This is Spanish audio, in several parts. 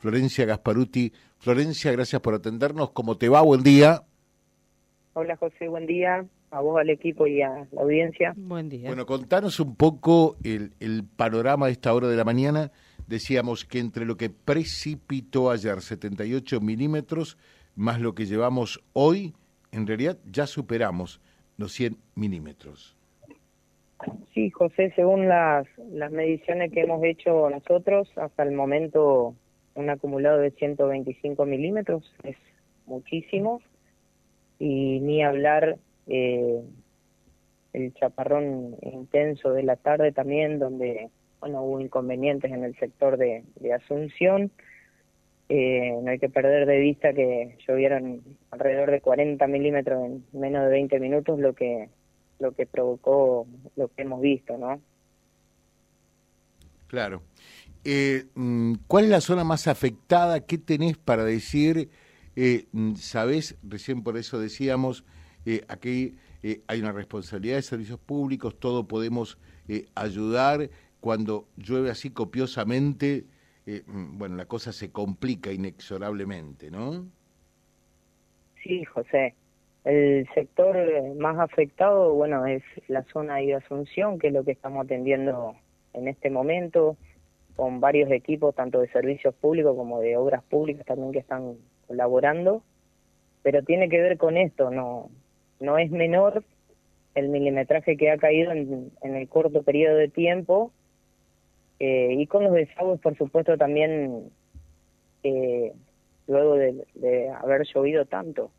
Florencia Gasparuti. Florencia, gracias por atendernos. ¿Cómo te va? Buen día. Hola José, buen día. A vos, al equipo y a la audiencia. Buen día. Bueno, contanos un poco el, el panorama de esta hora de la mañana. Decíamos que entre lo que precipitó ayer, 78 milímetros, más lo que llevamos hoy, en realidad ya superamos los 100 milímetros. Sí, José, según las, las mediciones que hemos hecho nosotros, hasta el momento un acumulado de 125 milímetros es muchísimo. Y ni hablar eh, el chaparrón intenso de la tarde también, donde bueno hubo inconvenientes en el sector de, Asunción. Eh, no hay que perder de vista que llovieron alrededor de 40 milímetros en menos de 20 minutos, lo que lo que provocó lo que hemos visto, ¿no? Claro. Eh, mm, ¿Cuál es la zona más afectada? ¿Qué tenés para decir? Eh, mm, ¿Sabés? Recién por eso decíamos, eh, aquí eh, hay una responsabilidad de servicios públicos, todo podemos ayudar. Cuando llueve así copiosamente, mm, bueno, la cosa se complica inexorablemente, ¿no? Sí, José. El sector más afectado, bueno, es la zona de Asunción, que es lo que estamos atendiendo en este momento, con varios equipos, tanto de servicios públicos como de obras públicas también que están colaborando, pero tiene que ver con esto, no, no es menor el milimetraje que ha caído en, el corto periodo de tiempo eh, y con los desagües, por supuesto, también eh, luego de haber llovido tanto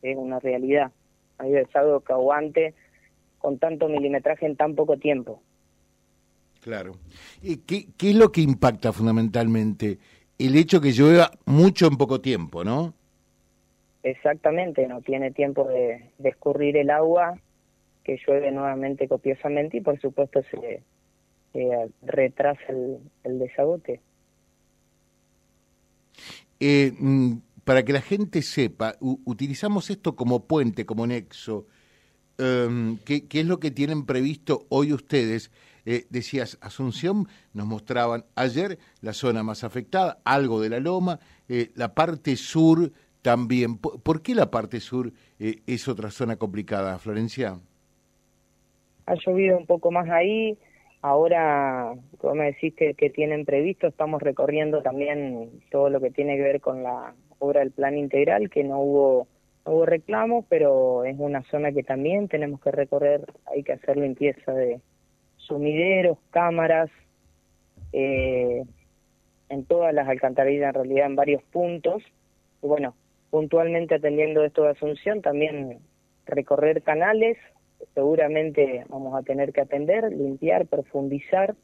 es una realidad. Hay algo que con tanto milimetraje en tan poco tiempo. Claro. ¿Y qué, qué es lo que impacta fundamentalmente? El hecho que llueva mucho en poco tiempo, ¿no? Exactamente, no tiene tiempo de, escurrir el agua, que llueve nuevamente copiosamente y por supuesto se retrasa el, el desagote. Eh, mm, para que la gente sepa, utilizamos esto como puente, como nexo. Em, ¿qué, es lo que tienen previsto hoy ustedes? Eh, decías, Asunción, nos mostraban ayer la zona más afectada, algo de la loma, eh, la parte sur también. ¿Por, qué la parte sur eh, es otra zona complicada, Florencia? Ha llovido un poco más ahí, ahora, como me decís que, que tienen previsto, estamos recorriendo también todo lo que tiene que ver con la obra del plan integral, que no hubo, no hubo reclamos, pero es una zona que también tenemos que recorrer, hay que hacer limpieza de sumideros, cámaras, eh, en todas las alcantarillas, en realidad en varios puntos. Y bueno, puntualmente atendiendo esto de Asunción, también recorrer canales, seguramente vamos a tener que atender, limpiar, profundizar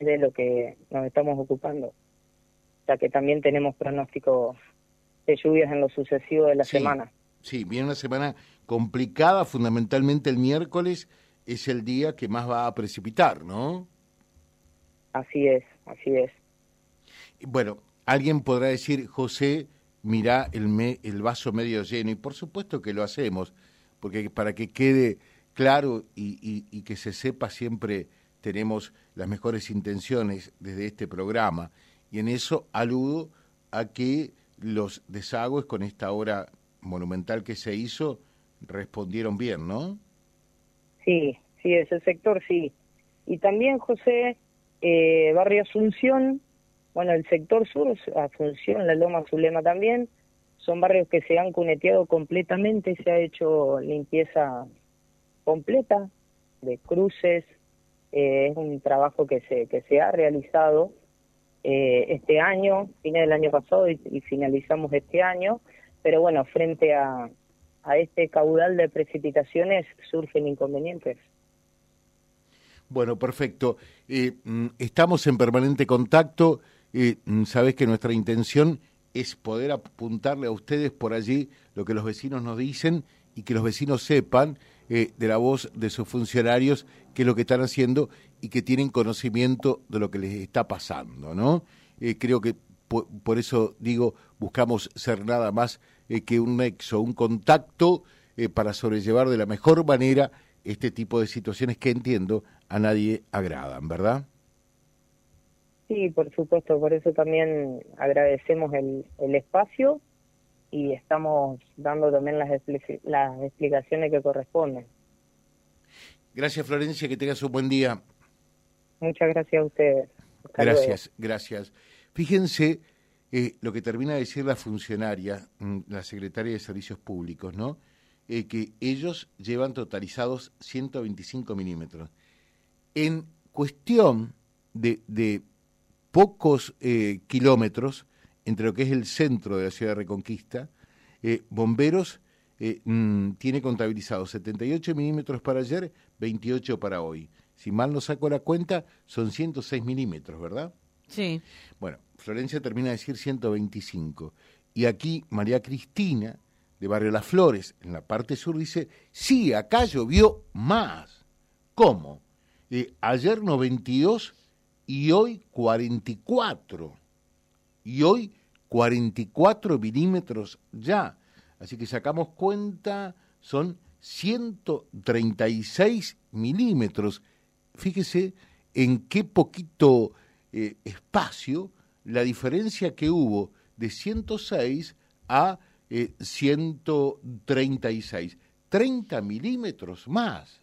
de lo que nos estamos ocupando ya que también tenemos pronóstico de lluvias en lo sucesivo de la semana. Sí, viene una semana complicada, fundamentalmente el miércoles es el día que más va a precipitar, ¿no? Así es, así es. Bueno, alguien podrá decir, José, mira el, me, el vaso medio lleno, y por supuesto que lo hacemos, porque para que quede claro y, y que se sepa siempre tenemos las mejores intenciones desde este programa y en eso aludo a que los desagües con esta obra monumental que se hizo respondieron bien, ¿no? Sí, sí, ese sector sí. Y también, José, eh, Barrio Asunción, bueno, el sector sur, Asunción, la Loma Zulema también, son barrios que se han cuneteado completamente, se ha hecho limpieza completa de cruces, eh, es un trabajo que se, que se ha realizado eh, este año, fines del año pasado y, finalizamos este año, pero bueno, frente a, a este caudal de precipitaciones surgen inconvenientes. Bueno, perfecto. Eh, mm, estamos en permanente contacto. Eh, mm, sabes que nuestra intención es poder apuntarle a ustedes por allí lo que los vecinos nos dicen y que los vecinos sepan eh, de la voz de sus funcionarios qué es lo que están haciendo y que tienen conocimiento de lo que les está pasando, ¿no? Eh, creo que por, eso digo, buscamos ser nada más eh, que un nexo, un contacto para sobrellevar de la mejor manera este tipo de situaciones que entiendo a nadie agradan, ¿verdad? Sí, por supuesto, por eso también agradecemos el, el espacio y estamos dando también las, las explicaciones que corresponden. Gracias Florencia, que tengas un buen día. Muchas gracias a ustedes. gracias, gracias. Fíjense eh, lo que termina de decir la funcionaria, mm, la secretaria de Servicios Públicos, ¿no? Eh, que ellos llevan totalizados 125 milímetros. En cuestión de, pocos eh, kilómetros entre lo que es el centro de la ciudad de Reconquista, Bomberos mm, tiene contabilizados 78 milímetros para ayer, 28 para hoy. Si mal no saco la cuenta, son 106 milímetros, ¿verdad? Bueno, Florencia termina de decir 125. Y aquí María Cristina, de Barrio Las Flores, en la parte sur, dice, sí, acá llovió más. ¿Cómo? Eh, ayer 92 y hoy 44. Y hoy 44 milímetros ya. Así que sacamos cuenta, son 136 milímetros. Fíjese en qué poquito eh, espacio la diferencia que hubo de 106 a 136. Eh, 30 milímetros más.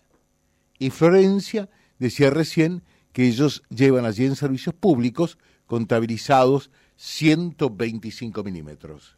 Y Florencia decía recién que ellos llevan allí en servicios públicos contabilizados 125 milímetros